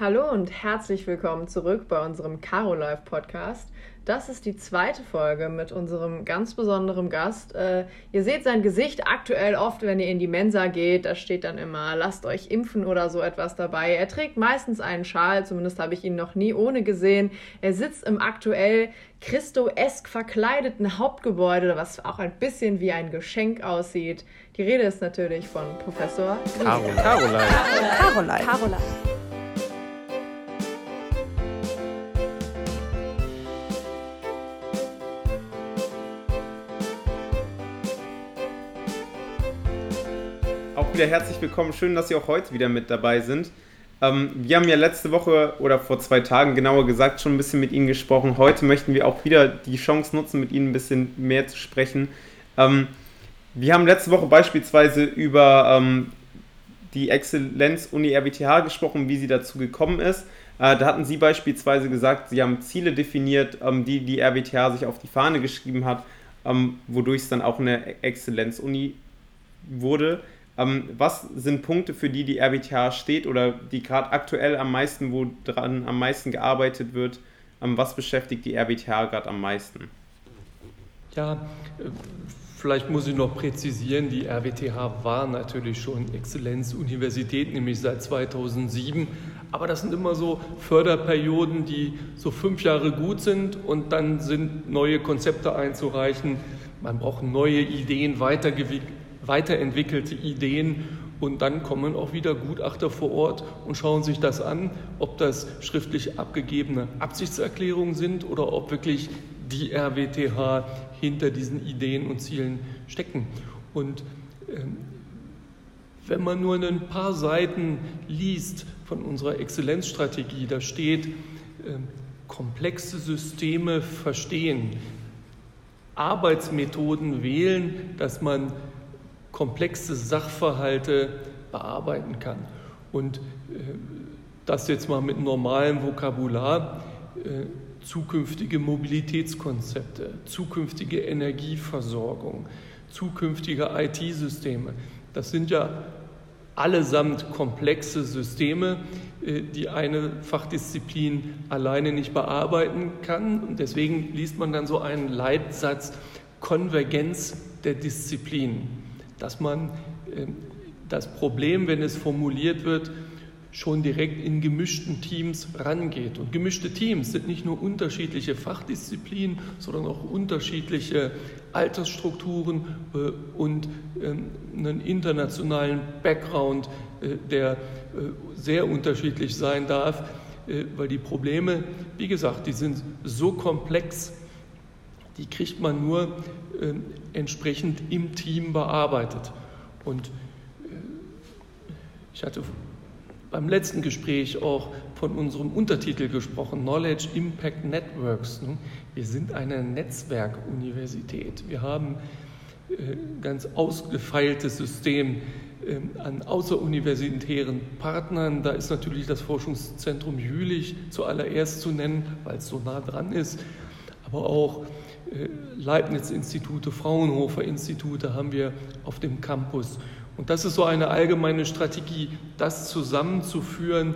Hallo und herzlich willkommen zurück bei unserem Caro Live Podcast. Das ist die zweite Folge mit unserem ganz besonderen Gast. Äh, ihr seht sein Gesicht aktuell oft, wenn ihr in die Mensa geht. Da steht dann immer, lasst euch impfen oder so etwas dabei. Er trägt meistens einen Schal, zumindest habe ich ihn noch nie ohne gesehen. Er sitzt im aktuell Christo-esk verkleideten Hauptgebäude, was auch ein bisschen wie ein Geschenk aussieht. Die Rede ist natürlich von Professor Caroline. Caroline. Caroline. Caroline. Wieder herzlich willkommen. Schön, dass Sie auch heute wieder mit dabei sind. Ähm, wir haben ja letzte Woche oder vor zwei Tagen genauer gesagt schon ein bisschen mit Ihnen gesprochen. Heute möchten wir auch wieder die Chance nutzen, mit Ihnen ein bisschen mehr zu sprechen. Ähm, wir haben letzte Woche beispielsweise über ähm, die Exzellenz-Uni RWTH gesprochen, wie sie dazu gekommen ist. Äh, da hatten Sie beispielsweise gesagt, Sie haben Ziele definiert, ähm, die die RWTH sich auf die Fahne geschrieben hat, ähm, wodurch es dann auch eine Exzellenz-Uni wurde. Ähm, was sind Punkte, für die die RWTH steht oder die gerade aktuell am meisten, wo dran am meisten gearbeitet wird? Ähm, was beschäftigt die RWTH gerade am meisten? Ja, äh, vielleicht muss ich noch präzisieren, die RWTH war natürlich schon Exzellenzuniversität, nämlich seit 2007. Aber das sind immer so Förderperioden, die so fünf Jahre gut sind und dann sind neue Konzepte einzureichen. Man braucht neue Ideen, weiterentwickeln weiterentwickelte Ideen und dann kommen auch wieder Gutachter vor Ort und schauen sich das an, ob das schriftlich abgegebene Absichtserklärungen sind oder ob wirklich die RWTH hinter diesen Ideen und Zielen stecken. Und ähm, wenn man nur ein paar Seiten liest von unserer Exzellenzstrategie, da steht, äh, komplexe Systeme verstehen, Arbeitsmethoden wählen, dass man komplexe Sachverhalte bearbeiten kann. Und äh, das jetzt mal mit normalem Vokabular, äh, zukünftige Mobilitätskonzepte, zukünftige Energieversorgung, zukünftige IT-Systeme, das sind ja allesamt komplexe Systeme, äh, die eine Fachdisziplin alleine nicht bearbeiten kann. Und deswegen liest man dann so einen Leitsatz Konvergenz der Disziplinen dass man ähm, das Problem, wenn es formuliert wird, schon direkt in gemischten Teams rangeht. Und gemischte Teams sind nicht nur unterschiedliche Fachdisziplinen, sondern auch unterschiedliche Altersstrukturen äh, und ähm, einen internationalen Background, äh, der äh, sehr unterschiedlich sein darf, weil die Probleme, wie gesagt, die sind so komplex, die kriegt man nur entsprechend im Team bearbeitet. Und äh, ich hatte beim letzten Gespräch auch von unserem Untertitel gesprochen, Knowledge Impact Networks. Ne? Wir sind eine Netzwerkuniversität. Wir haben ein äh, ganz ausgefeiltes System ähm, an außeruniversitären Partnern. Da ist natürlich das Forschungszentrum Jülich zuallererst zu nennen, weil es so nah dran ist, aber auch äh, Leibniz-Institute, Fraunhofer-Institute haben wir auf dem Campus. Und das ist so eine allgemeine Strategie, das zusammenzuführen,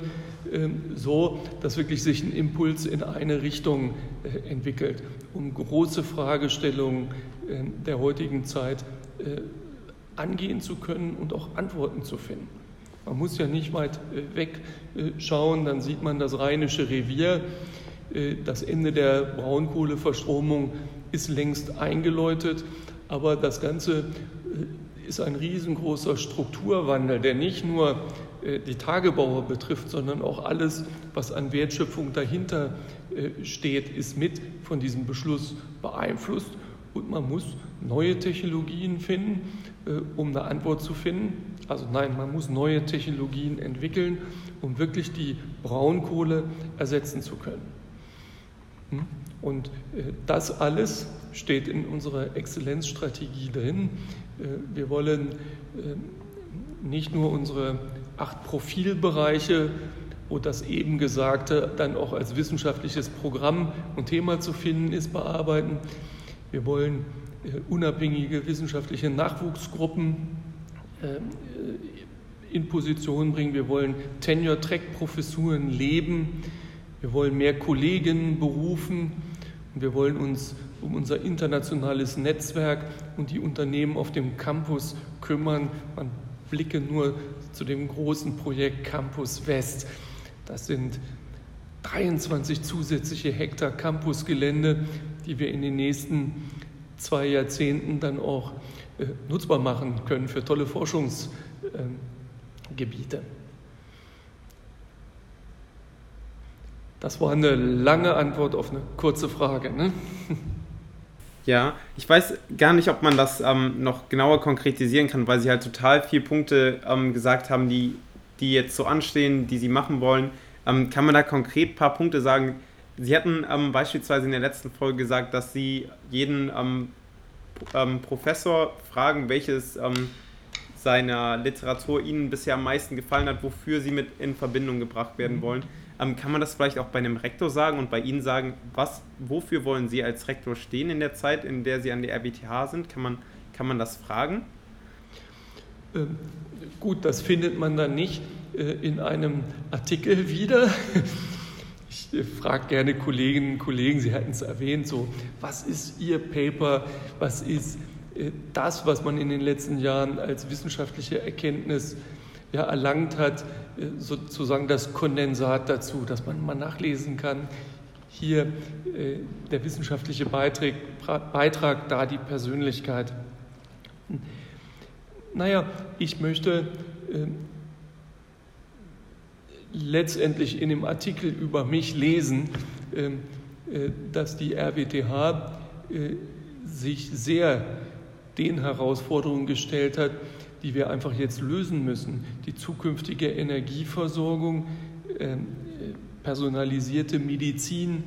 ähm, so dass wirklich sich ein Impuls in eine Richtung äh, entwickelt, um große Fragestellungen ähm, der heutigen Zeit äh, angehen zu können und auch Antworten zu finden. Man muss ja nicht weit wegschauen, dann sieht man das Rheinische Revier, das Ende der Braunkohleverstromung ist längst eingeläutet, aber das Ganze äh, ist ein riesengroßer Strukturwandel, der nicht nur äh, die Tagebauer betrifft, sondern auch alles, was an Wertschöpfung dahinter äh, steht, ist mit von diesem Beschluss beeinflusst. Und man muss neue Technologien finden, um eine Antwort zu finden. Also nein, man muss neue Technologien entwickeln, um wirklich die Braunkohle ersetzen zu können. Hm? Und äh, das alles steht in unserer Exzellenzstrategie drin. Äh, wir wollen äh, nicht nur unsere acht Profilbereiche, wo das eben Gesagte dann auch als wissenschaftliches Programm und Thema zu finden ist, bearbeiten. Wir wollen unabhängige wissenschaftliche Nachwuchsgruppen in Position bringen. Wir wollen Tenure-Track-Professuren leben. Wir wollen mehr Kollegen berufen. Wir wollen uns um unser internationales Netzwerk und die Unternehmen auf dem Campus kümmern. Man blicke nur zu dem großen Projekt Campus West. Das sind 23 zusätzliche Hektar Campusgelände, die wir in den nächsten zwei Jahrzehnten dann auch äh, nutzbar machen können für tolle Forschungsgebiete. Das war eine lange Antwort auf eine kurze Frage. Ne? Ja, ich weiß gar nicht, ob man das ähm, noch genauer konkretisieren kann, weil Sie halt total viele Punkte ähm, gesagt haben, die, die jetzt so anstehen, die Sie machen wollen. Ähm, kann man da konkret ein paar Punkte sagen? Sie hatten ähm, beispielsweise in der letzten Folge gesagt, dass Sie jeden ähm, ähm, Professor fragen, welches seiner Literatur Ihnen bisher am meisten gefallen hat, wofür Sie mit in Verbindung gebracht werden wollen. Ähm, kann man das vielleicht auch bei einem Rektor sagen und bei Ihnen sagen, was, wofür wollen Sie als Rektor stehen in der Zeit, in der Sie an der RWTH sind? Kann man, kann man das fragen? Ähm, gut, das findet man dann nicht äh, in einem Artikel wieder. Ich äh, frage gerne Kolleginnen und Kollegen, Sie hatten es erwähnt, so, was ist Ihr Paper, was ist äh, das, was man in den letzten Jahren als wissenschaftliche Erkenntnis ja, erlangt hat, sozusagen das Kondensat dazu, dass man mal nachlesen kann. Hier äh, der wissenschaftliche Beitrag, Beitrag, da die Persönlichkeit. Naja, ich möchte äh, letztendlich in dem Artikel über mich lesen, äh, äh dass die RWTH äh, sich sehr den Herausforderungen gestellt hat, die wir einfach jetzt lösen müssen. Die zukünftige Energieversorgung, äh, personalisierte Medizin,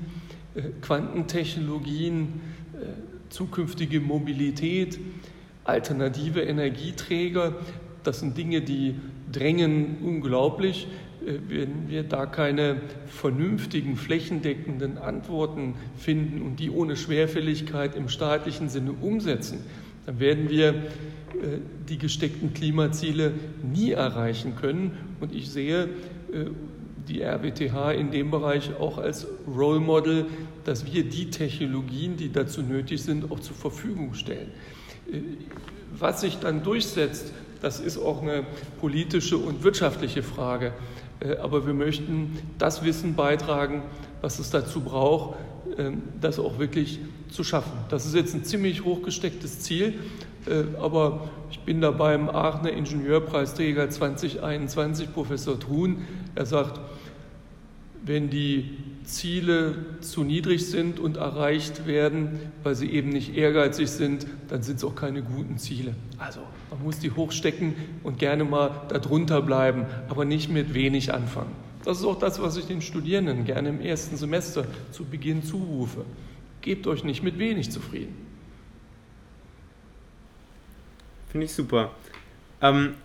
äh, Quantentechnologien, äh, zukünftige Mobilität, alternative Energieträger. Das sind Dinge, die drängen unglaublich. Wenn wir da keine vernünftigen, flächendeckenden Antworten finden und die ohne Schwerfälligkeit im staatlichen Sinne umsetzen, dann werden wir äh, die gesteckten Klimaziele nie erreichen können. Und ich sehe äh, die RWTH in dem Bereich auch als Role Model, dass wir die Technologien, die dazu nötig sind, auch zur Verfügung stellen. Äh, was sich dann durchsetzt, das ist auch eine politische und wirtschaftliche Frage. Aber wir möchten das Wissen beitragen, was es dazu braucht, das auch wirklich zu schaffen. Das ist jetzt ein ziemlich hochgestecktes Ziel, äh, aber ich bin da beim Aachener Ingenieurpreisträger 2021, Professor Thun. Er sagt, wenn die Ziele zu niedrig sind und erreicht werden, weil sie eben nicht ehrgeizig sind, dann sind es auch keine guten Ziele. Also man muss die hochstecken und gerne mal darunter bleiben, aber nicht mit wenig anfangen. Das ist auch das, was ich den Studierenden gerne im ersten Semester zu Beginn zurufe. Gebt euch nicht mit wenig zufrieden. Finde ich super. Ähm,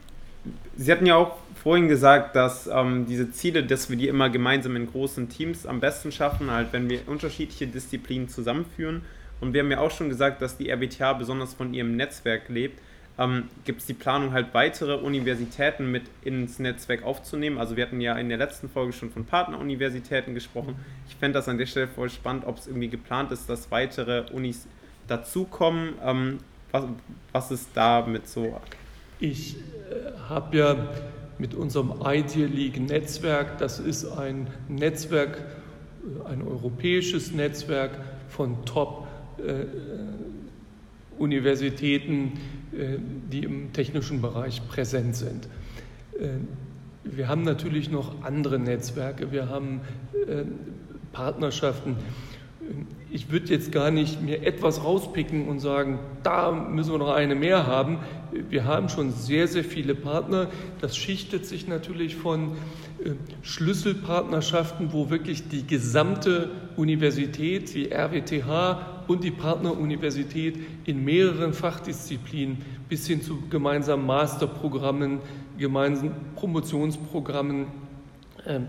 Sie hatten ja auch vorhin gesagt, dass ähm, diese Ziele, dass wir die immer gemeinsam in großen Teams am besten schaffen, halt wenn wir unterschiedliche Disziplinen zusammenführen. Und wir haben ja auch schon gesagt, dass die RWTH besonders von ihrem Netzwerk lebt. Ähm, Gibt es die Planung, halt weitere Universitäten mit ins Netzwerk aufzunehmen? Also wir hatten ja in der letzten Folge schon von Partneruniversitäten gesprochen. Ich fände das an der Stelle voll spannend, ob es irgendwie geplant ist, dass weitere Unis dazukommen. Ähm, was, was ist damit so? Ich äh, habe ja mit unserem Ideal League Netzwerk, das ist ein Netzwerk, äh, ein europäisches Netzwerk von Top äh, Universitäten, äh, die im technischen Bereich präsent sind. Äh, wir haben natürlich noch andere Netzwerke, wir haben äh, Partnerschaften. Ich würde jetzt gar nicht mir etwas rauspicken und sagen, da müssen wir noch eine mehr haben. Wir haben schon sehr, sehr viele Partner. Das schichtet sich natürlich von Schlüsselpartnerschaften, wo wirklich die gesamte Universität, die RWTH und die Partneruniversität in mehreren Fachdisziplinen bis hin zu gemeinsamen Masterprogrammen, gemeinsamen Promotionsprogrammen äh,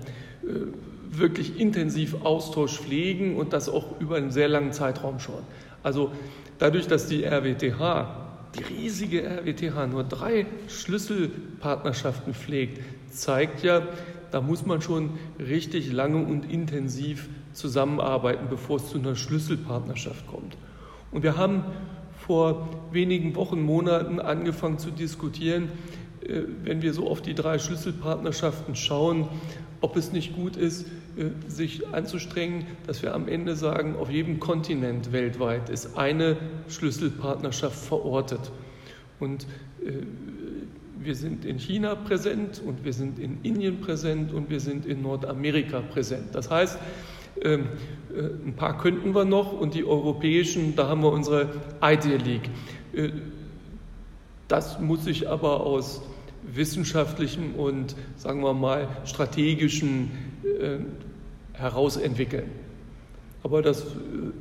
wirklich intensiv Austausch pflegen und das auch über einen sehr langen Zeitraum schon. Also dadurch, dass die RWTH die riesige RWTH nur drei Schlüsselpartnerschaften pflegt, zeigt ja, da muss man schon richtig lange und intensiv zusammenarbeiten, bevor es zu einer Schlüsselpartnerschaft kommt. Und wir haben vor wenigen Wochen, Monaten angefangen zu diskutieren, äh, wenn wir so auf die drei Schlüsselpartnerschaften schauen, ob es nicht gut ist, äh, sich anzustrengen, dass wir am Ende sagen, auf jedem Kontinent weltweit ist eine Schlüsselpartnerschaft verortet. Und äh, wir sind in China präsent und wir sind in Indien präsent und wir sind in Nordamerika präsent. Das heißt, ähm, ein paar könnten wir noch und die europäischen, da haben wir unsere Idea League. Das muss sich aber aus wissenschaftlichen und, sagen wir mal, strategischen äh, herausentwickeln. Aber das äh,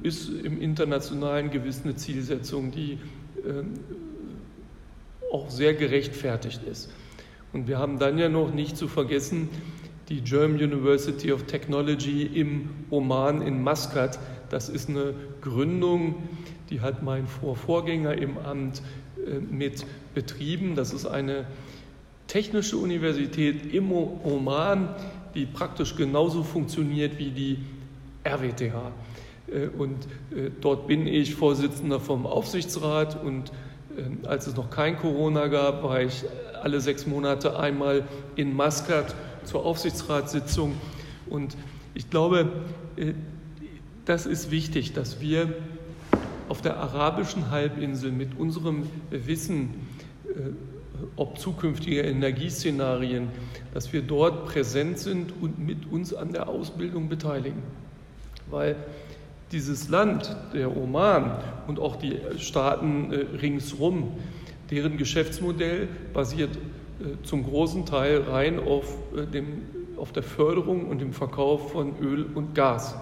ist im internationalen gewiss eine Zielsetzung, die äh, auch sehr gerechtfertigt ist. Und wir haben dann ja noch nicht zu vergessen, die German University of Technology im Oman in Maskat. Das ist eine Gründung, die hat mein Vorvorgänger im Amt äh, mit betrieben. Das ist eine Technische Universität im Oman, die praktisch genauso funktioniert wie die RWTH. Äh, und äh, dort bin ich Vorsitzender vom Aufsichtsrat und als es noch kein Corona gab, war ich alle sechs Monate einmal in Maskat zur Aufsichtsratssitzung. Und ich glaube, äh, das ist wichtig, dass wir auf der arabischen Halbinsel mit unserem Wissen ob zukünftige Energieszenarien, dass wir dort präsent sind und mit uns an der Ausbildung beteiligen. Weil dieses Land, der Oman und auch die Staaten äh, ringsrum, deren Geschäftsmodell basiert äh, zum großen Teil rein auf, äh, dem, auf der Förderung und dem Verkauf von Öl und Gas.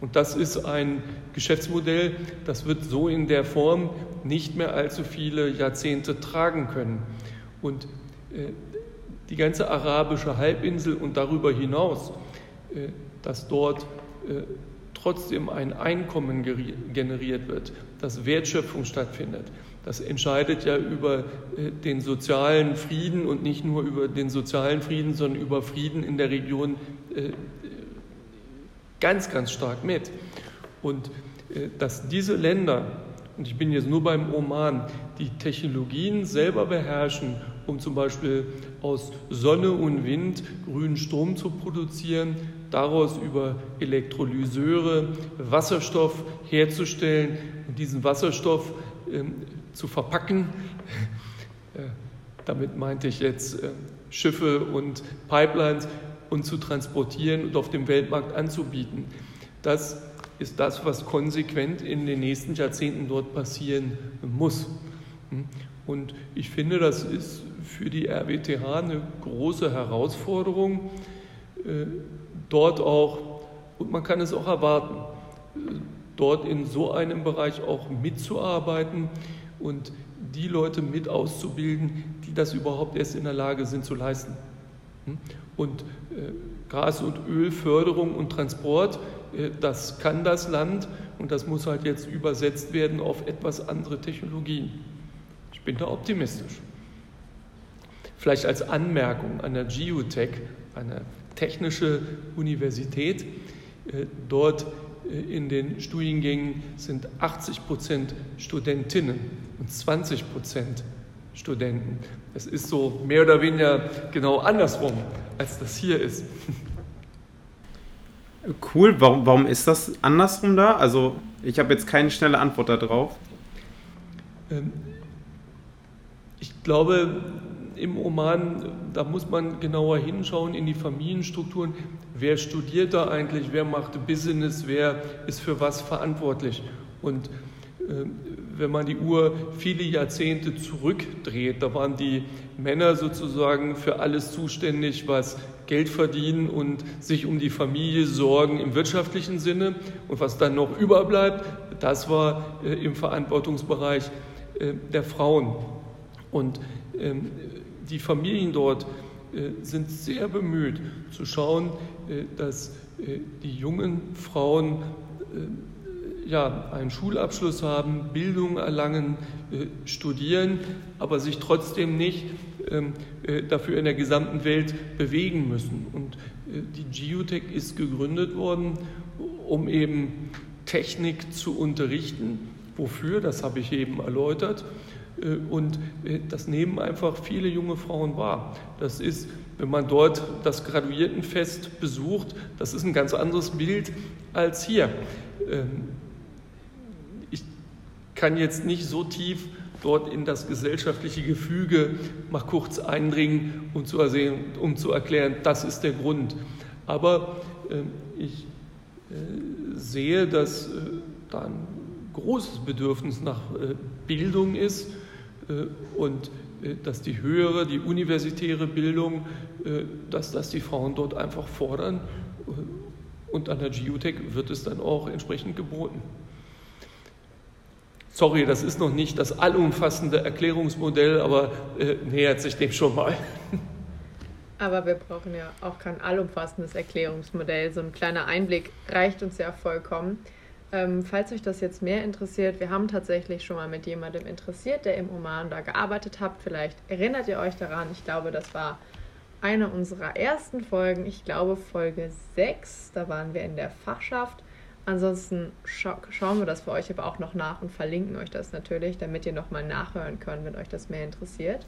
Und das ist ein Geschäftsmodell, das wird so in der Form nicht mehr allzu viele Jahrzehnte tragen können. Und äh, die ganze arabische Halbinsel und darüber hinaus, äh, dass dort äh, trotzdem ein Einkommen generiert wird, dass Wertschöpfung stattfindet. Das entscheidet ja über den sozialen Frieden und nicht nur über den sozialen Frieden, sondern über Frieden in der Region ganz, ganz stark mit. Und dass diese Länder, und ich bin jetzt nur beim Oman, die Technologien selber beherrschen um zum Beispiel aus Sonne und Wind grünen Strom zu produzieren, daraus über Elektrolyseure Wasserstoff herzustellen und diesen Wasserstoff ähm, zu verpacken. Äh, damit meinte ich jetzt äh, Schiffe und Pipelines und zu transportieren und auf dem Weltmarkt anzubieten. Das ist das, was konsequent in den nächsten Jahrzehnten dort passieren muss. Hm? Und ich finde, das ist für die RWTH eine große Herausforderung, äh, dort auch, und man kann es auch erwarten, dort in so einem Bereich auch mitzuarbeiten und die Leute mit auszubilden, die das überhaupt erst in der Lage sind zu leisten. Hm? Und äh, Gas- und Ölförderung und Transport, das kann das Land und das muss halt jetzt übersetzt werden auf etwas andere Technologien. Ich bin da optimistisch. Vielleicht als Anmerkung an der Geotech, eine technische Universität. Äh, dort äh, in den Studiengängen sind 80 Prozent Studentinnen und 20 Prozent Studenten. Das ist so mehr oder weniger genau andersrum, als das hier ist. Cool, warum, warum ist das andersrum da? Also ich habe jetzt keine schnelle Antwort darauf. Ähm, ich glaube, im Oman, da muss man genauer hinschauen in die Familienstrukturen. Wer studiert da eigentlich? Wer macht Business? Wer ist für was verantwortlich? Und äh, wenn man die Uhr viele Jahrzehnte zurückdreht, da waren die Männer sozusagen für alles zuständig, was Geld verdienen und sich um die Familie sorgen im wirtschaftlichen Sinne. Und was dann noch überbleibt, das war äh, im Verantwortungsbereich äh, der Frauen. Und ähm, die Familien dort äh, sind sehr bemüht zu schauen, äh, dass äh, die jungen Frauen ja, einen Schulabschluss haben, Bildung erlangen, studieren, aber sich trotzdem nicht ähm, äh, dafür in der gesamten Welt bewegen müssen. Und die Geotech ist gegründet worden, um eben Technik zu unterrichten. Wofür, das habe ich eben erläutert. Und das nehmen einfach viele junge Frauen wahr. Das ist, wenn man dort das Graduiertenfest besucht, das ist ein ganz anderes Bild als hier. Ähm, kann jetzt nicht so tief dort in das gesellschaftliche Gefüge mal kurz eindringen, um zu, ersehen, um zu erklären, das ist der Grund. Aber äh, ich äh, sehe, dass äh, da ein großes Bedürfnis nach äh, Bildung ist äh, und äh, dass die höhere, die universitäre Bildung, dass das die Frauen dort einfach fordern. Und an der Geotech wird es dann auch entsprechend geboten. Sorry, das ist noch nicht das allumfassende Erklärungsmodell, aber äh, nähert sich dem schon mal. Aber wir brauchen ja auch kein allumfassendes Erklärungsmodell. So ein kleiner Einblick reicht uns ja vollkommen. Ähm, falls euch das jetzt mehr interessiert, wir haben tatsächlich schon mal mit jemandem interessiert, der im Oman da gearbeitet hat. Vielleicht erinnert ihr euch daran. Ich glaube, das war eine unserer ersten Folgen. Ich glaube Folge 6. Da waren wir in der Fachschaft. Ansonsten scha schauen wir das für euch aber auch noch nach und verlinken euch das natürlich, damit ihr nochmal nachhören könnt, wenn euch das mehr interessiert.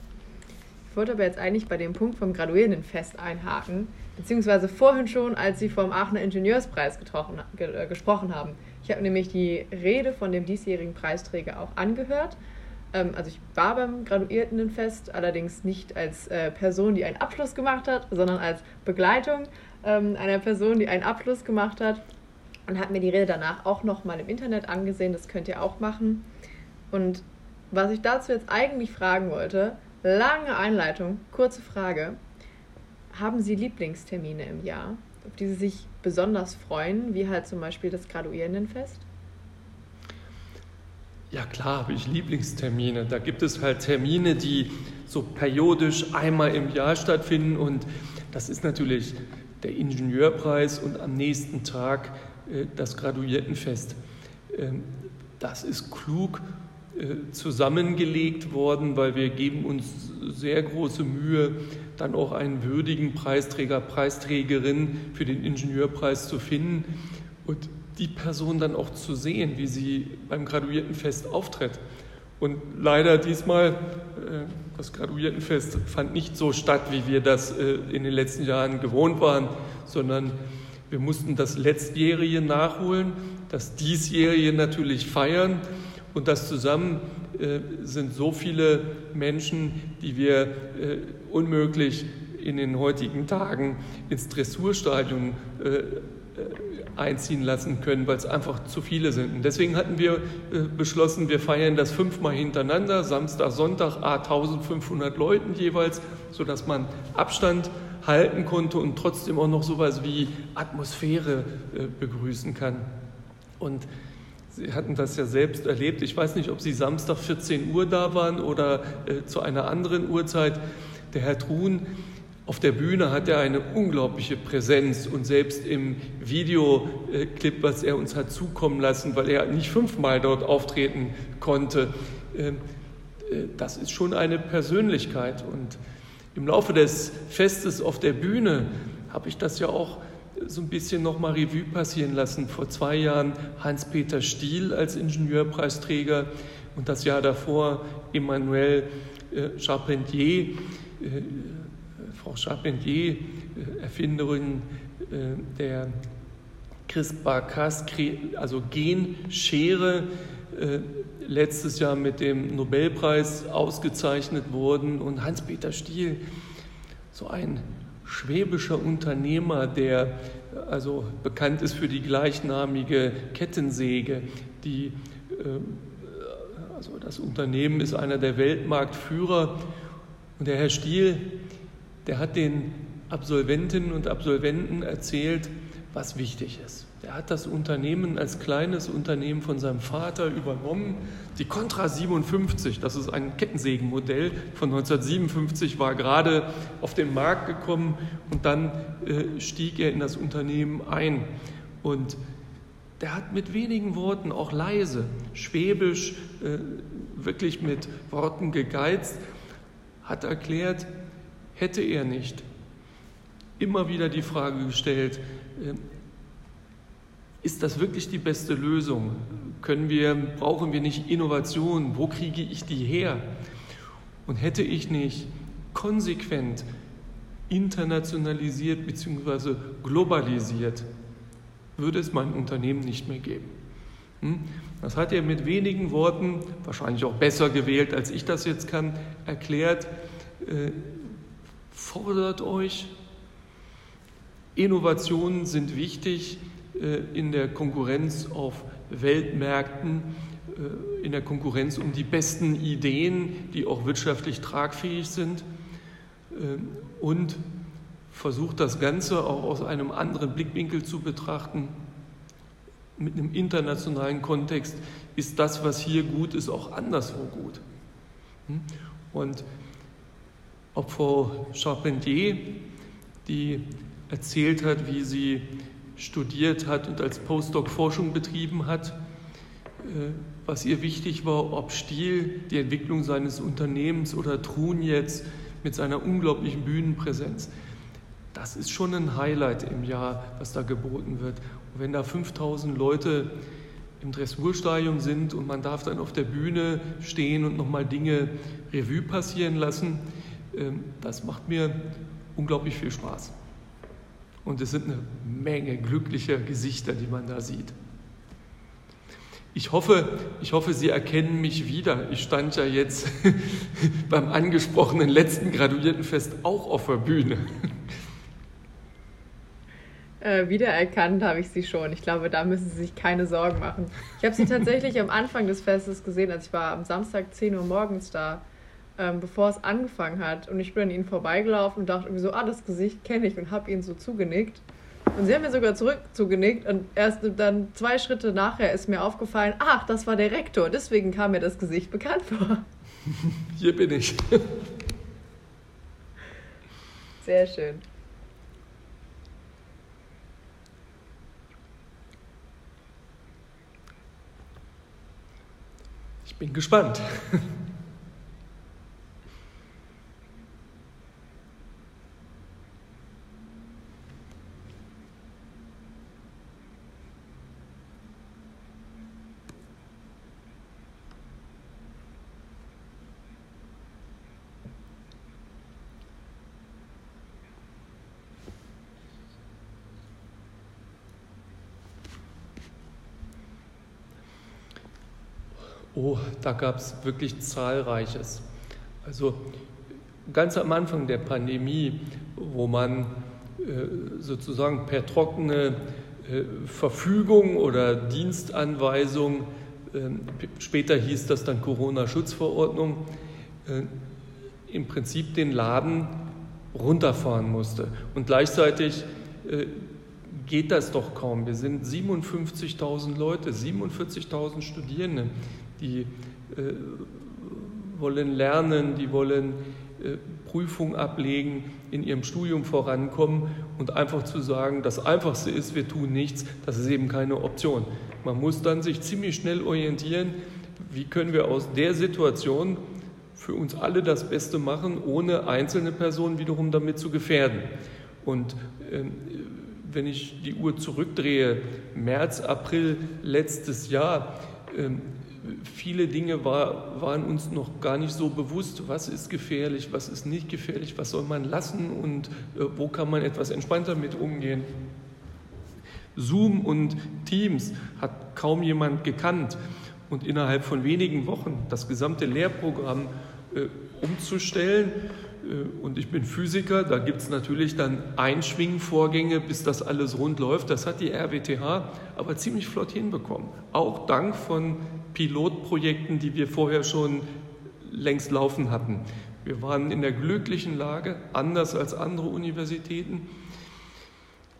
Ich wollte aber jetzt eigentlich bei dem Punkt vom Graduierendenfest einhaken, beziehungsweise vorhin schon, als Sie vom Aachener Ingenieurspreis ge äh, gesprochen haben. Ich habe nämlich die Rede von dem diesjährigen Preisträger auch angehört. Ähm, also ich war beim Graduiertendenfest, allerdings nicht als äh, Person, die einen Abschluss gemacht hat, sondern als Begleitung ähm, einer Person, die einen Abschluss gemacht hat und habe mir die Rede danach auch nochmal im Internet angesehen. Das könnt ihr auch machen. Und was ich dazu jetzt eigentlich fragen wollte, lange Einleitung, kurze Frage. Haben Sie Lieblingstermine im Jahr, auf die Sie sich besonders freuen, wie halt zum Beispiel das Graduierendenfest? Ja klar habe ich Lieblingstermine. Da gibt es halt Termine, die so periodisch einmal im Jahr stattfinden und das ist natürlich der Ingenieurpreis und am nächsten Tag äh, das Graduiertenfest. Ähm, das ist klug äh, zusammengelegt worden, weil wir geben uns sehr große Mühe, dann auch einen würdigen Preisträger, Preisträgerin für den Ingenieurpreis zu finden und die Person dann auch zu sehen, wie sie beim Graduiertenfest auftritt. Und leider diesmal, äh, das Graduiertenfest fand nicht so statt, wie wir das in den letzten Jahren gewohnt waren, sondern wir mussten das Letztjährige nachholen, das Diesjährige natürlich feiern und das zusammen äh, sind so viele Menschen, die wir äh, unmöglich in den heutigen Tagen ins Dressurstadion äh, äh einziehen lassen können, weil es einfach zu viele sind. Und deswegen hatten wir äh, beschlossen, wir feiern das fünfmal hintereinander, Samstag, Sonntag, a 1500 Leuten jeweils, sodass man Abstand halten konnte und trotzdem auch noch sowas wie Atmosphäre äh, begrüßen kann. Und Sie hatten das ja selbst erlebt. Ich weiß nicht, ob Sie Samstag 14 Uhr da waren oder äh, zu einer anderen Uhrzeit. Der Herr Truhn, auf der Bühne hat er eine unglaubliche Präsenz und selbst im Videoclip, was er uns hat zukommen lassen, weil er nicht fünfmal dort auftreten konnte, äh, äh das ist schon eine Persönlichkeit und im Laufe des Festes auf der Bühne habe ich das ja auch so ein bisschen nochmal Revue passieren lassen. Vor zwei Jahren Hans-Peter Stiel als Ingenieurpreisträger und das Jahr davor Emmanuel äh, Charpentier, äh, Frau Charpentier, äh, Erfinderin äh, der CRISPR-Cas, also Genschere, äh, letztes Jahr mit dem Nobelpreis ausgezeichnet wurden. Und Hans-Peter Stiel, so ein schwäbischer Unternehmer, der also bekannt ist für die gleichnamige Kettensäge, die äh, also das Unternehmen ist einer der Weltmarktführer und der Herr Stiel, der hat den Absolventinnen und Absolventen erzählt, was wichtig ist. Er hat das Unternehmen als kleines Unternehmen von seinem Vater übernommen. Die Contra 57, das ist ein Kettensägenmodell von 1957, war gerade auf den Markt gekommen und dann äh, stieg er in das Unternehmen ein. Und der hat mit wenigen Worten, auch leise, schwäbisch, äh, wirklich mit Worten gegeizt, hat erklärt, hätte er nicht immer wieder die Frage gestellt, äh, ist das wirklich die beste Lösung? Können wir, brauchen wir nicht Innovation? Wo kriege ich die her? Und hätte ich nicht konsequent internationalisiert bzw. globalisiert, würde es mein Unternehmen nicht mehr geben. Hm? Das hat er mit wenigen Worten, wahrscheinlich auch besser gewählt, als ich das jetzt kann, erklärt. Äh, fordert euch, Innovationen sind wichtig in der Konkurrenz auf Weltmärkten, äh, in der Konkurrenz um die besten Ideen, die auch wirtschaftlich tragfähig sind. Ähm, und versucht das Ganze auch aus einem anderen Blickwinkel zu betrachten. Mit einem internationalen Kontext ist das, was hier gut ist, auch anderswo gut. Hm? Und ob Frau Charpentier, die erzählt hat, wie sie studiert hat und als Postdoc Forschung betrieben hat, äh, was ihr wichtig war, ob Stiel, die Entwicklung seines Unternehmens oder Trun jetzt mit seiner unglaublichen Bühnenpräsenz. Das ist schon ein Highlight im Jahr, was da geboten wird. Und wenn da 5000 Leute im Dressurstadion sind und man darf dann auf der Bühne stehen und nochmal Dinge Revue passieren lassen, ähm, das macht mir unglaublich viel Spaß. Und es sind eine Menge glücklicher Gesichter, die man da sieht. Ich hoffe, ich hoffe, Sie erkennen mich wieder. Ich stand ja jetzt beim angesprochenen letzten Graduiertenfest auch auf der Bühne. Äh, wiedererkannt habe ich sie schon. Ich glaube, da müssen Sie sich keine Sorgen machen. Ich habe sie tatsächlich am Anfang des Festes gesehen, als ich war am Samstag 10 Uhr morgens da, ähm, bevor es angefangen hat. Und ich bin an ihnen vorbeigelaufen und dachte irgendwie so, ah, das Gesicht kenne ich und habe ihnen so zugenickt. Und sie haben mir sogar zurück zugenickt und erst dann zwei Schritte nachher ist mir aufgefallen, ach, das war der Rektor, deswegen kam mir das Gesicht bekannt vor. Hier bin ich. Sehr schön. Ich bin gespannt. Oh, da gab es wirklich zahlreiches. Also ganz am Anfang der Pandemie, wo man äh, sozusagen per trockene äh, Verfügung oder Dienstanweisung, äh, später hieß das dann Corona-Schutzverordnung, äh, im Prinzip den Laden runterfahren musste. Und gleichzeitig äh, geht das doch kaum. Wir sind 57.000 Leute, 47.000 Studierende die äh, wollen lernen, die wollen äh, Prüfung ablegen, in ihrem Studium vorankommen und einfach zu sagen, das Einfachste ist, wir tun nichts, das ist eben keine Option. Man muss dann sich ziemlich schnell orientieren, wie können wir aus der Situation für uns alle das Beste machen, ohne einzelne Personen wiederum damit zu gefährden. Und äh, wenn ich die Uhr zurückdrehe, März, April letztes Jahr, äh, viele Dinge war, waren uns noch gar nicht so bewusst, was ist gefährlich, was ist nicht gefährlich, was soll man lassen und äh, wo kann man etwas entspannter mit umgehen. Zoom und Teams hat kaum jemand gekannt und innerhalb von wenigen Wochen das gesamte Lehrprogramm äh, umzustellen, äh, und ich bin Physiker, da gibt es natürlich dann Einschwingvorgänge, bis das alles rund läuft. Das hat die RWTH aber ziemlich flott hinbekommen. Auch dank von Pilotprojekten, die wir vorher schon längst laufen hatten. Wir waren in der glücklichen Lage, anders als andere Universitäten,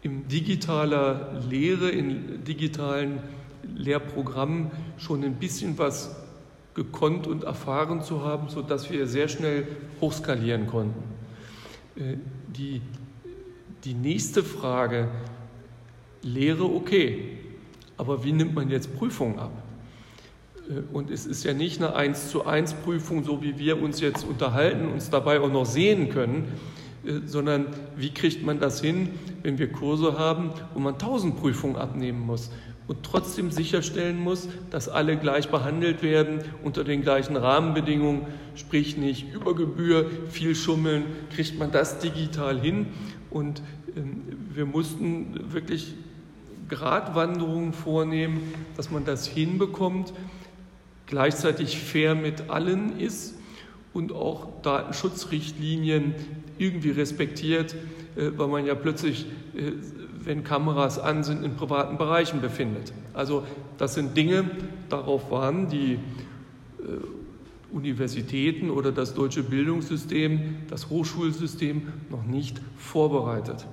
im digitaler Lehre, in digitalen Lehrprogrammen schon ein bisschen was gekonnt und erfahren zu haben, sodass wir sehr schnell hochskalieren konnten. Äh, die, die nächste Frage, Lehre okay, Aber wie nimmt man jetzt Prüfungen ab? Äh, und es ist ja nicht eine 1 zu 1 Prüfung, so wie wir uns jetzt unterhalten, uns dabei auch noch sehen können, äh, sondern wie kriegt man das hin, wenn wir Kurse haben, wo man 1000 Prüfungen abnehmen muss und trotzdem sicherstellen muss, dass alle gleich behandelt werden unter den gleichen Rahmenbedingungen, sprich nicht über Gebühr, viel schummeln, kriegt man das digital hin. Und ähm, wir mussten wirklich Gratwanderungen vornehmen, dass man das hinbekommt, gleichzeitig fair mit allen ist und auch Datenschutzrichtlinien irgendwie respektiert, äh, weil man ja plötzlich, äh, wenn Kameras an sind, in privaten Bereichen befindet. Also das sind Dinge, darauf waren die äh, Universitäten oder das deutsche Bildungssystem, das Hochschulsystem noch nicht vorbereitet.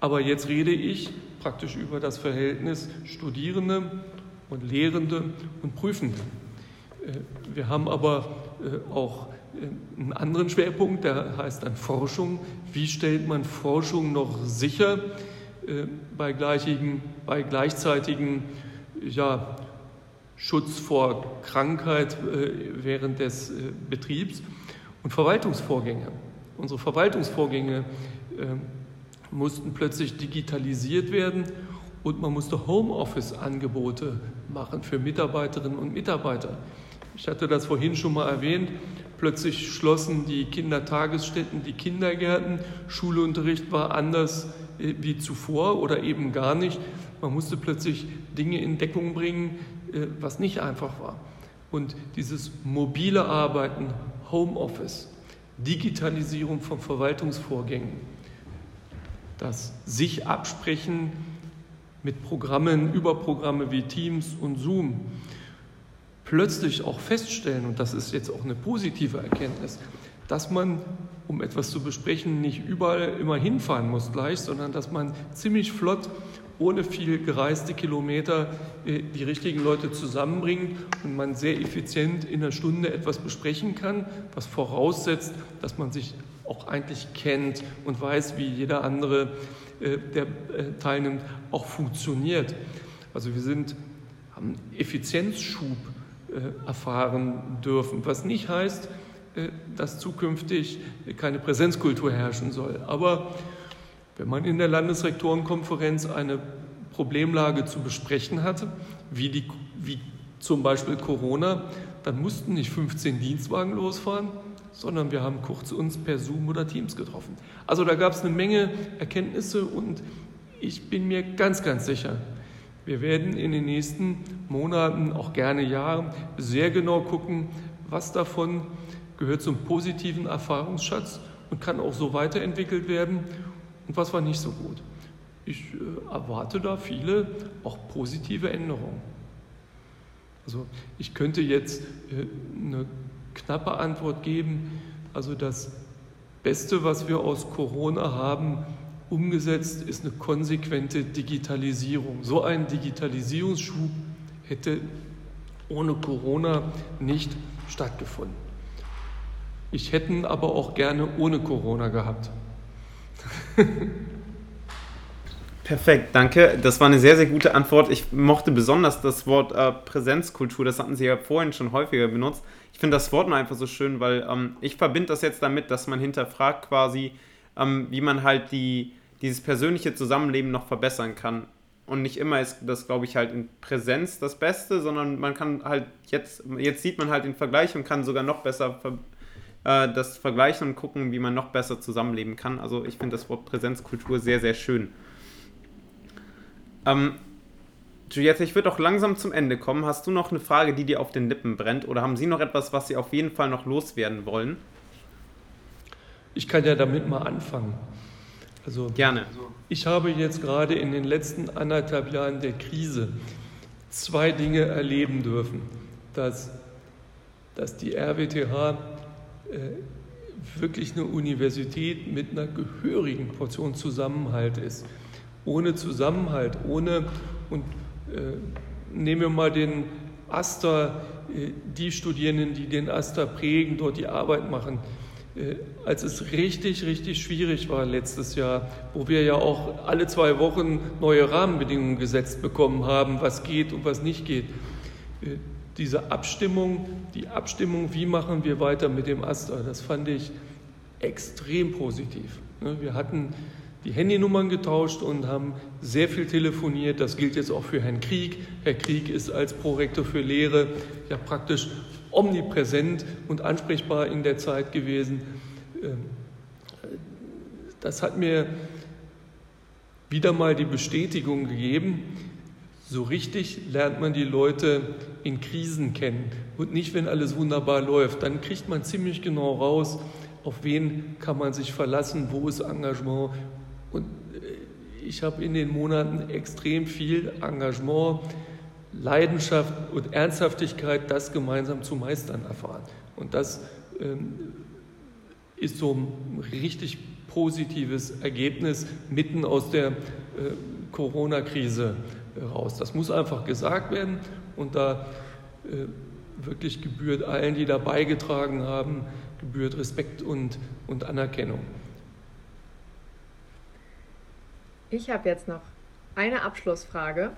Aber jetzt rede ich praktisch über das Verhältnis Studierende und Lehrende und Prüfende. Wir haben aber auch einen anderen Schwerpunkt, der heißt dann Forschung. Wie stellt man Forschung noch sicher äh, bei, bei gleichzeitigen ja, Schutz vor Krankheit äh, während des äh, Betriebs und Verwaltungsvorgänge. Unsere Verwaltungsvorgänge mussten plötzlich digitalisiert werden und man musste Homeoffice-Angebote machen für Mitarbeiterinnen und Mitarbeiter. Ich hatte das vorhin schon mal erwähnt. Plötzlich schlossen die Kindertagesstätten, die Kindergärten, Schulunterricht war anders äh, wie zuvor oder eben gar nicht. Man musste plötzlich Dinge in Deckung bringen, äh, was nicht einfach war. Und dieses mobile Arbeiten, Homeoffice, Digitalisierung von Verwaltungsvorgängen, das sich absprechen mit Programmen, über Programme wie Teams und Zoom, plötzlich auch feststellen, und das ist jetzt auch eine positive Erkenntnis, dass man, um etwas zu besprechen, nicht überall immer hinfahren muss gleich, sondern dass man ziemlich flott, ohne viel gereiste Kilometer, äh, die richtigen Leute zusammenbringt und man sehr effizient in einer Stunde etwas besprechen kann, was voraussetzt, dass man sich auch eigentlich kennt und weiß, wie jeder andere, der äh, teilnimmt, auch funktioniert. Also wir sind, haben Effizienzschub äh, erfahren dürfen. Was nicht heißt, äh, dass zukünftig keine Präsenzkultur herrschen soll. Aber wenn man in der Landesrektorenkonferenz eine Problemlage zu besprechen hatte, wie, die, wie zum Beispiel Corona, dann mussten nicht 15 Dienstwagen losfahren, sondern wir haben kurz uns per Zoom oder Teams getroffen. Also da gab es eine Menge Erkenntnisse und ich bin mir ganz, ganz sicher, wir werden in den nächsten Monaten, auch gerne Jahren, sehr genau gucken, was davon gehört zum positiven Erfahrungsschatz und kann auch so weiterentwickelt werden und was war nicht so gut. Ich äh, erwarte da viele auch positive Änderungen. Also ich könnte jetzt äh, eine knappe Antwort geben. Also das Beste, was wir aus Corona haben, umgesetzt ist eine konsequente Digitalisierung. So ein Digitalisierungsschub hätte ohne Corona nicht stattgefunden. Ich hätte ihn aber auch gerne ohne Corona gehabt. Perfekt, danke. Das war eine sehr, sehr gute Antwort. Ich mochte besonders das Wort äh, Präsenzkultur, das hatten Sie ja vorhin schon häufiger benutzt. Finde das Wort nur einfach so schön, weil ähm, ich verbinde das jetzt damit, dass man hinterfragt quasi, ähm, wie man halt die, dieses persönliche Zusammenleben noch verbessern kann. Und nicht immer ist das, glaube ich, halt in Präsenz das Beste, sondern man kann halt jetzt, jetzt sieht man halt den Vergleich und kann sogar noch besser ver, äh, das vergleichen und gucken, wie man noch besser zusammenleben kann. Also ich finde das Wort Präsenzkultur sehr, sehr schön. Ähm, Juliette, ich würde auch langsam zum Ende kommen. Hast du noch eine Frage, die dir auf den Lippen brennt? Oder haben Sie noch etwas, was Sie auf jeden Fall noch loswerden wollen? Ich kann ja damit mal anfangen. Also, Gerne. Ich habe jetzt gerade in den letzten anderthalb Jahren der Krise zwei Dinge erleben dürfen. Dass, dass die RWTH äh, wirklich eine Universität mit einer gehörigen Portion Zusammenhalt ist. Ohne Zusammenhalt, ohne, und nehmen wir mal den Aster, äh, die Studierenden, die den Aster prägen, dort die Arbeit machen, äh, als es richtig, richtig schwierig war letztes Jahr, wo wir ja auch alle zwei Wochen neue Rahmenbedingungen gesetzt bekommen haben, was geht und was nicht geht. Äh, diese Abstimmung, die Abstimmung, wie machen wir weiter mit dem Astra, das fand ich extrem positiv. Ne, wir hatten die Handynummern getauscht und haben sehr viel telefoniert. Das gilt jetzt auch für Herrn Krieg. Herr Krieg ist als Prorektor für Lehre ja praktisch omnipräsent und ansprechbar in der Zeit gewesen. Ähm, das hat mir wieder mal die Bestätigung gegeben, so richtig lernt man die Leute in Krisen kennen und nicht, wenn alles wunderbar läuft. Dann kriegt man ziemlich genau raus, auf wen kann man sich verlassen, wo ist Engagement. Ich habe in den Monaten extrem viel Engagement, Leidenschaft und Ernsthaftigkeit, das gemeinsam zu meistern erfahren. Und das ähm, ist so ein richtig positives Ergebnis mitten aus der äh, Corona-Krise raus. Das muss einfach gesagt werden und da äh, wirklich gebührt allen, die da beigetragen haben, gebührt Respekt und, und Anerkennung. Ich habe jetzt noch eine Abschlussfrage,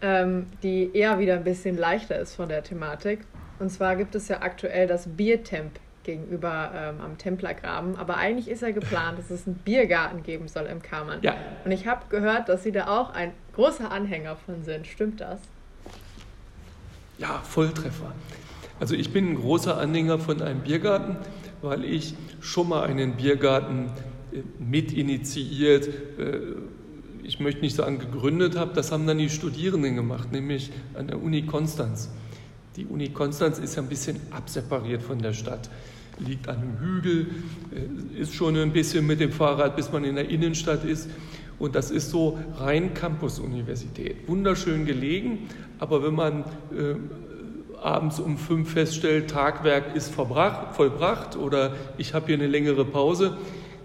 ähm, die eher wieder ein bisschen leichter ist von der Thematik. Und zwar gibt es ja aktuell das Biertemp gegenüber ähm, am Templergraben. Aber eigentlich ist ja geplant, dass es einen Biergarten geben soll im Kammern. Ja. Und ich habe gehört, dass Sie da auch ein großer Anhänger von sind. Stimmt das? Ja, Volltreffer. Also ich bin ein großer Anhänger von einem Biergarten, weil ich schon mal einen Biergarten äh, mit initiiert, äh, ich möchte nicht sagen gegründet habe, das haben dann die Studierenden gemacht, nämlich an der Uni Konstanz. Die Uni Konstanz ist ja ein bisschen absepariert von der Stadt, liegt an einem Hügel, äh, ist schon ein bisschen mit dem Fahrrad, bis man in der Innenstadt ist. Und das ist so rein Campus-Universität. Wunderschön gelegen, aber wenn man äh, abends um fünf feststellt, Tagwerk ist vollbracht oder ich habe hier eine längere Pause,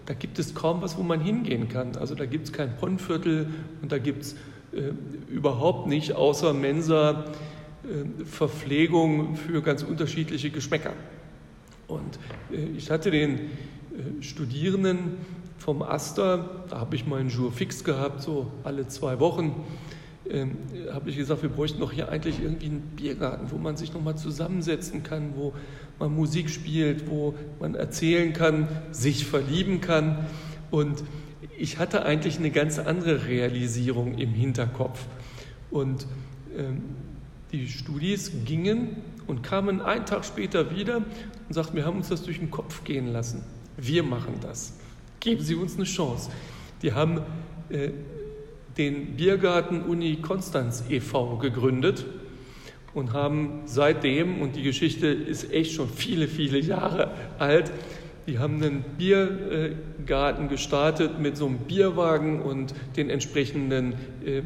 da gibt es kaum was, wo man hingehen kann. Also da gibt es kein Ponnviertel und da gibt es äh, überhaupt nicht außer Mensa äh, Verpflegung für ganz unterschiedliche Geschmäcker. Und äh, ich hatte den äh, Studierenden vom Aster, da habe ich meinen Jour fix gehabt, so alle zwei Wochen, ähm, habe ich gesagt, wir bräuchten doch hier eigentlich irgendwie einen Biergarten, wo man sich nochmal zusammensetzen kann, wo man Musik spielt, wo man erzählen kann, sich verlieben kann. Und ich hatte eigentlich eine ganz andere Realisierung im Hinterkopf. Und ähm, die Studis gingen und kamen einen Tag später wieder und sagten, wir haben uns das durch den Kopf gehen lassen. Wir machen das. Geben Sie uns eine Chance. Die haben äh, den Biergarten Uni Konstanz e.V. gegründet und haben seitdem, und die Geschichte ist echt schon viele, viele Jahre alt, die haben einen Biergarten gestartet mit so einem Bierwagen und den entsprechenden äh,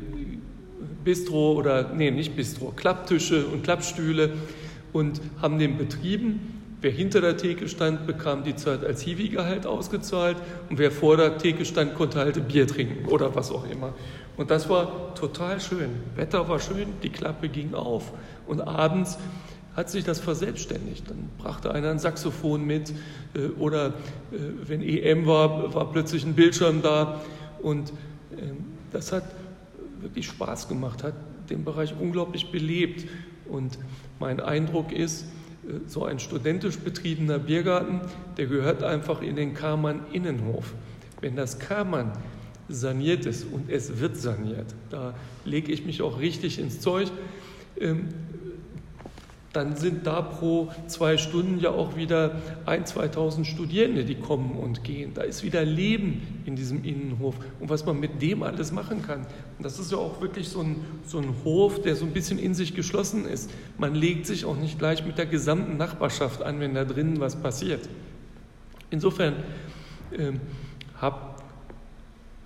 Bistro oder, nee, nicht Bistro, Klapptische und Klappstühle und haben den betrieben. Wer hinter der Theke stand, bekam die Zeit als Hiwi-Gehalt ausgezahlt und wer vor der Theke stand, konnte halt Bier trinken oder was auch immer. Und das war total schön. Wetter war schön, die Klappe ging auf und abends hat sich das verselbstständigt. Dann brachte einer ein Saxophon mit äh, oder äh, wenn EM war, war plötzlich ein Bildschirm da und ähm, das hat wirklich Spaß gemacht, hat den Bereich unglaublich belebt. Und mein Eindruck ist, so ein studentisch betriebener Biergarten, der gehört einfach in den Karmann Innenhof. Wenn das Karmann saniert ist und es wird saniert, da lege ich mich auch richtig ins Zeug, ähm, dann sind da pro zwei Stunden ja auch wieder ein, 2000 Studierende, die kommen und gehen. Da ist wieder Leben in diesem Innenhof und was man mit dem alles machen kann. Und das ist ja auch wirklich so ein, so ein Hof, der so ein bisschen in sich geschlossen ist. Man legt sich auch nicht gleich mit der gesamten Nachbarschaft an, wenn da drinnen was passiert. Insofern äh, habe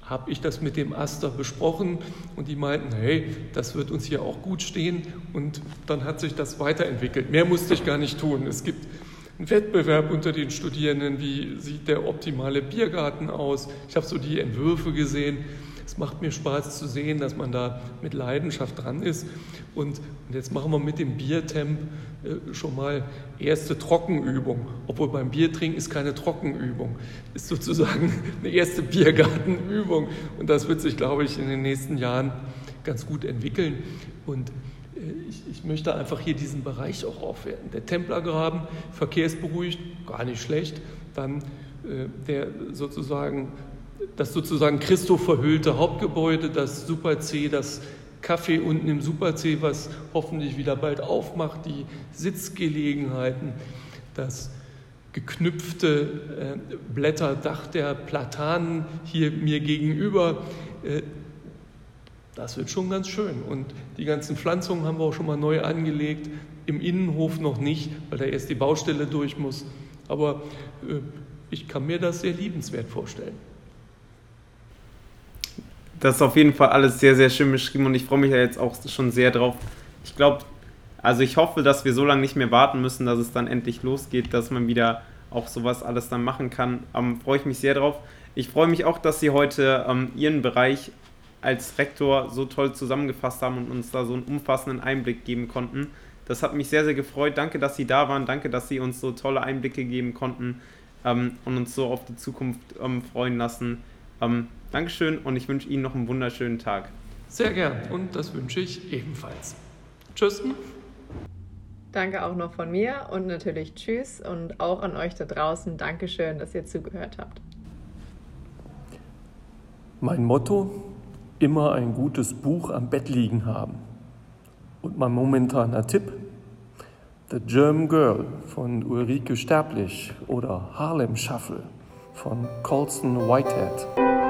habe ich das mit dem Aster besprochen und die meinten, hey, das wird uns hier auch gut stehen und dann hat sich das weiterentwickelt. Mehr musste ich gar nicht tun. Es gibt einen Wettbewerb unter den Studierenden, wie sieht der optimale Biergarten aus. Ich habe so die Entwürfe gesehen es macht mir Spaß zu sehen, dass man da mit Leidenschaft dran ist. Und, und jetzt machen wir mit dem Biertemp äh, schon mal erste Trockenübung. Obwohl beim Biertrinken ist keine Trockenübung, ist sozusagen eine erste Biergartenübung. Und das wird sich, glaube ich, in den nächsten Jahren ganz gut entwickeln. Und äh, ich, ich, möchte einfach hier diesen Bereich auch aufwerten. Der Templergraben, verkehrsberuhigt, gar nicht schlecht. Dann äh, der sozusagen, das sozusagen Christo verhüllte Hauptgebäude, das Super C, das Café unten im Super C, was hoffentlich wieder bald aufmacht, die Sitzgelegenheiten, das geknüpfte äh, Blätterdach der Platanen hier mir gegenüber. Äh, das wird schon ganz schön. Und die ganzen Pflanzungen haben wir auch schon mal neu angelegt. Im Innenhof noch nicht, weil da erst die Baustelle durch muss. Aber äh, ich kann mir das sehr liebenswert vorstellen. Das ist auf jeden Fall alles sehr, sehr schön beschrieben und ich freue mich ja jetzt auch schon sehr drauf. Ich glaube, also ich hoffe, dass wir so lange nicht mehr warten müssen, dass es dann endlich losgeht, dass man wieder auch sowas alles dann machen kann. Ähm, freue ich mich sehr drauf. Ich freue mich auch, dass Sie heute ähm, Ihren Bereich als Rektor so toll zusammengefasst haben und uns da so einen umfassenden Einblick geben konnten. Das hat mich sehr, sehr gefreut. Danke, dass Sie da waren. Danke, dass Sie uns so tolle Einblicke geben konnten ähm, und uns so auf die Zukunft ähm, freuen lassen. Ähm, Dankeschön und ich wünsche Ihnen noch einen wunderschönen Tag. Sehr gern und das wünsche ich ebenfalls. Tschüss. Danke auch noch von mir und natürlich Tschüss und auch an euch da draußen. Dankeschön, dass ihr zugehört habt. Mein Motto, immer ein gutes Buch am Bett liegen haben. Und mein momentaner Tipp, The German Girl von Ulrike Sterblich oder Harlem Shuffle von Colson Whitehead.